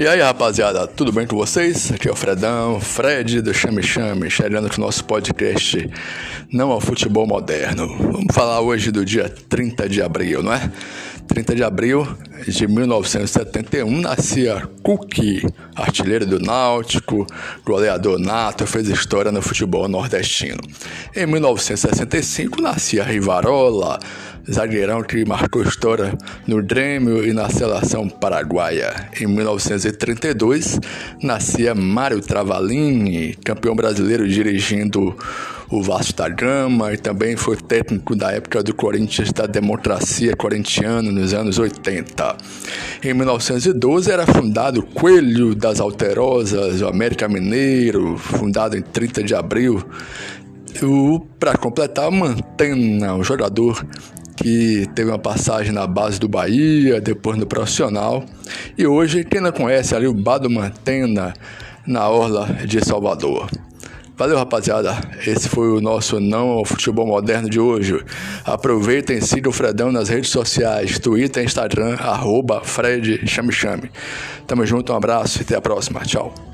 E aí, rapaziada, tudo bem com vocês? Aqui é o Fredão, Fred do Chame Chame, chegando com o nosso podcast Não ao Futebol Moderno. Vamos falar hoje do dia 30 de abril, não é? 30 de abril de 1971 nascia Cookie, artilheiro do Náutico, goleador nato, fez história no futebol nordestino. Em 1965 nascia Rivarola, zagueirão que marcou história no Grêmio e na seleção paraguaia. Em 1932 nascia Mário Travalini, campeão brasileiro dirigindo o Vasco da Gama e também foi técnico da época do Corinthians da democracia corintiana nos anos 80. Em 1912 era fundado o Coelho das Alterosas, o América Mineiro, fundado em 30 de abril. Para completar, Mantena, um jogador que teve uma passagem na base do Bahia, depois no profissional. E hoje, quem não conhece ali o Bado Mantena, na Orla de Salvador. Valeu, rapaziada. Esse foi o nosso Não ao Futebol Moderno de hoje. Aproveitem e sigam o Fredão nas redes sociais, Twitter, Instagram, arroba Fred Chame Chame. Tamo junto, um abraço e até a próxima. Tchau.